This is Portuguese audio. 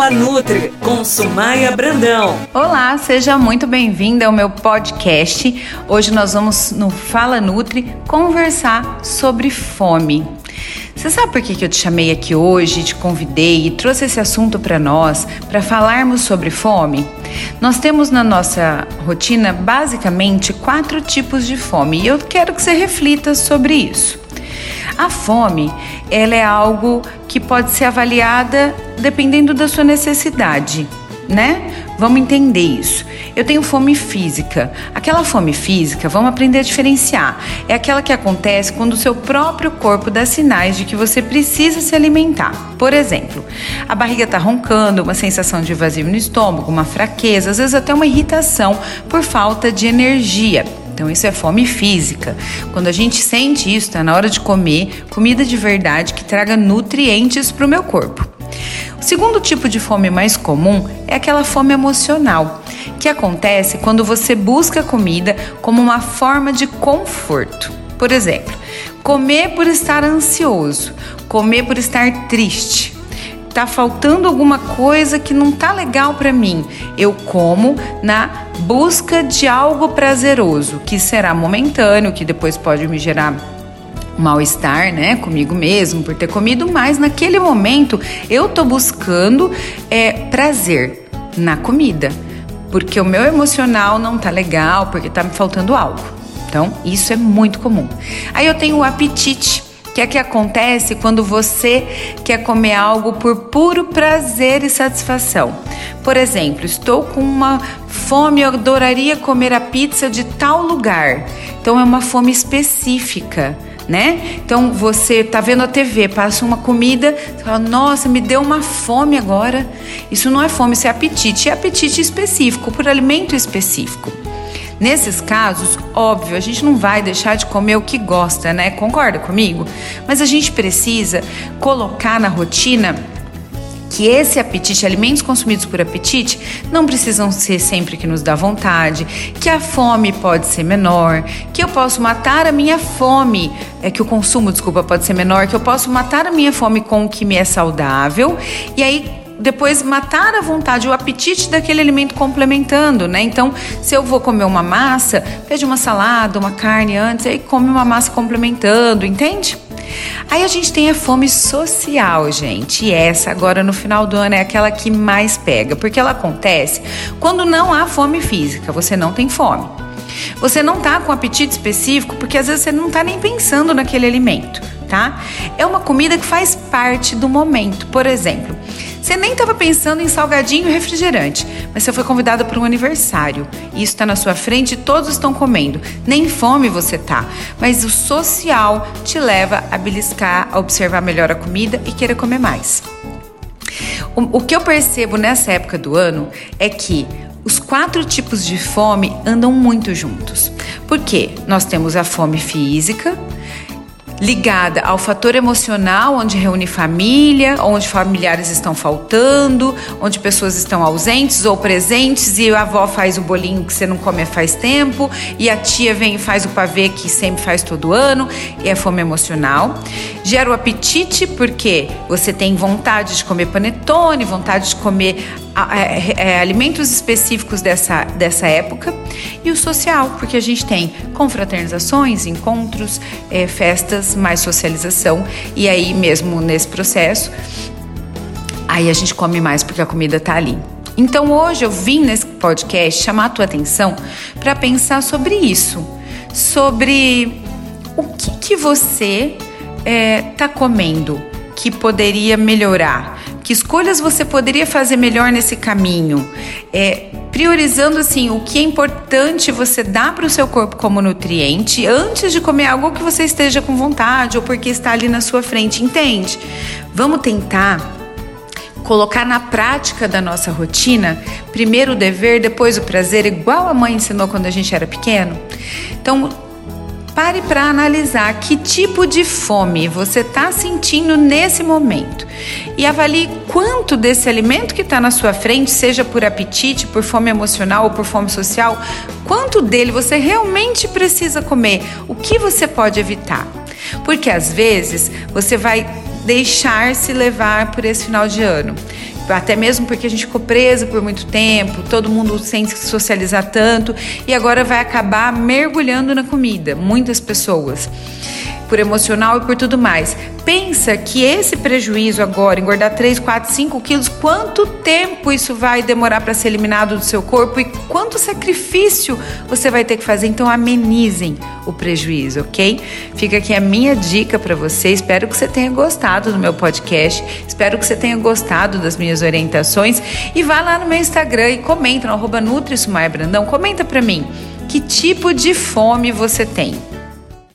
Fala Nutri com Sumaia Brandão. Olá, seja muito bem-vinda ao meu podcast. Hoje nós vamos no Fala Nutri conversar sobre fome. Você sabe por que, que eu te chamei aqui hoje, te convidei e trouxe esse assunto para nós, para falarmos sobre fome? Nós temos na nossa rotina basicamente quatro tipos de fome e eu quero que você reflita sobre isso. A fome, ela é algo que pode ser avaliada dependendo da sua necessidade, né? Vamos entender isso. Eu tenho fome física. Aquela fome física, vamos aprender a diferenciar. É aquela que acontece quando o seu próprio corpo dá sinais de que você precisa se alimentar. Por exemplo, a barriga está roncando, uma sensação de vazio no estômago, uma fraqueza, às vezes até uma irritação por falta de energia. Então, isso é fome física. Quando a gente sente isso, está na hora de comer comida de verdade que traga nutrientes para o meu corpo. O segundo tipo de fome mais comum é aquela fome emocional, que acontece quando você busca comida como uma forma de conforto. Por exemplo, comer por estar ansioso, comer por estar triste, tá faltando alguma coisa que não tá legal para mim. Eu como na busca de algo prazeroso, que será momentâneo, que depois pode me gerar mal-estar, né, comigo mesmo por ter comido, mas naquele momento eu tô buscando é, prazer na comida, porque o meu emocional não tá legal, porque tá me faltando algo. Então, isso é muito comum. Aí eu tenho o apetite que é que acontece quando você quer comer algo por puro prazer e satisfação. Por exemplo, estou com uma fome, eu adoraria comer a pizza de tal lugar. Então é uma fome específica. Né? Então você tá vendo a TV, passa uma comida, você fala, nossa, me deu uma fome agora. Isso não é fome, isso é apetite, é apetite específico, por alimento específico. Nesses casos, óbvio, a gente não vai deixar de comer o que gosta, né? Concorda comigo? Mas a gente precisa colocar na rotina que esse apetite, alimentos consumidos por apetite, não precisam ser sempre que nos dá vontade, que a fome pode ser menor, que eu posso matar a minha fome, é que o consumo, desculpa, pode ser menor, que eu posso matar a minha fome com o que me é saudável, e aí depois matar a vontade, o apetite daquele alimento complementando, né? Então, se eu vou comer uma massa, pede uma salada, uma carne antes, aí come uma massa complementando, entende? Aí a gente tem a fome social, gente. E essa agora no final do ano é aquela que mais pega, porque ela acontece quando não há fome física, você não tem fome. Você não tá com apetite específico porque às vezes você não tá nem pensando naquele alimento, tá? É uma comida que faz parte do momento. Por exemplo, você nem estava pensando em salgadinho e refrigerante, mas você foi convidado para um aniversário. E isso está na sua frente e todos estão comendo. Nem fome você tá, mas o social te leva a beliscar, a observar melhor a comida e querer comer mais. O, o que eu percebo nessa época do ano é que os quatro tipos de fome andam muito juntos. Porque nós temos a fome física, ligada ao fator emocional, onde reúne família, onde familiares estão faltando, onde pessoas estão ausentes ou presentes e a avó faz o bolinho que você não come faz tempo e a tia vem e faz o pavê que sempre faz todo ano e é fome emocional. Gera o apetite porque você tem vontade de comer panetone, vontade de comer alimentos específicos dessa, dessa época e o social, porque a gente tem confraternizações, encontros, é, festas, mais socialização e aí mesmo nesse processo, aí a gente come mais porque a comida está ali. Então hoje eu vim nesse podcast chamar a tua atenção para pensar sobre isso, sobre o que, que você está é, comendo que poderia melhorar que escolhas você poderia fazer melhor nesse caminho? É, priorizando assim o que é importante você dar para o seu corpo como nutriente antes de comer algo que você esteja com vontade ou porque está ali na sua frente, entende? Vamos tentar colocar na prática da nossa rotina, primeiro o dever, depois o prazer, igual a mãe ensinou quando a gente era pequeno. Então, Pare para analisar que tipo de fome você está sentindo nesse momento e avalie quanto desse alimento que está na sua frente, seja por apetite, por fome emocional ou por fome social, quanto dele você realmente precisa comer, o que você pode evitar. Porque às vezes você vai deixar se levar por esse final de ano. Até mesmo porque a gente ficou preso por muito tempo, todo mundo sem se socializar tanto e agora vai acabar mergulhando na comida, muitas pessoas por emocional e por tudo mais. Pensa que esse prejuízo agora, engordar 3, 4, 5 quilos, quanto tempo isso vai demorar para ser eliminado do seu corpo e quanto sacrifício você vai ter que fazer. Então, amenizem o prejuízo, ok? Fica aqui a minha dica para você. Espero que você tenha gostado do meu podcast. Espero que você tenha gostado das minhas orientações. E vá lá no meu Instagram e comenta no arroba Brandão. Comenta para mim que tipo de fome você tem.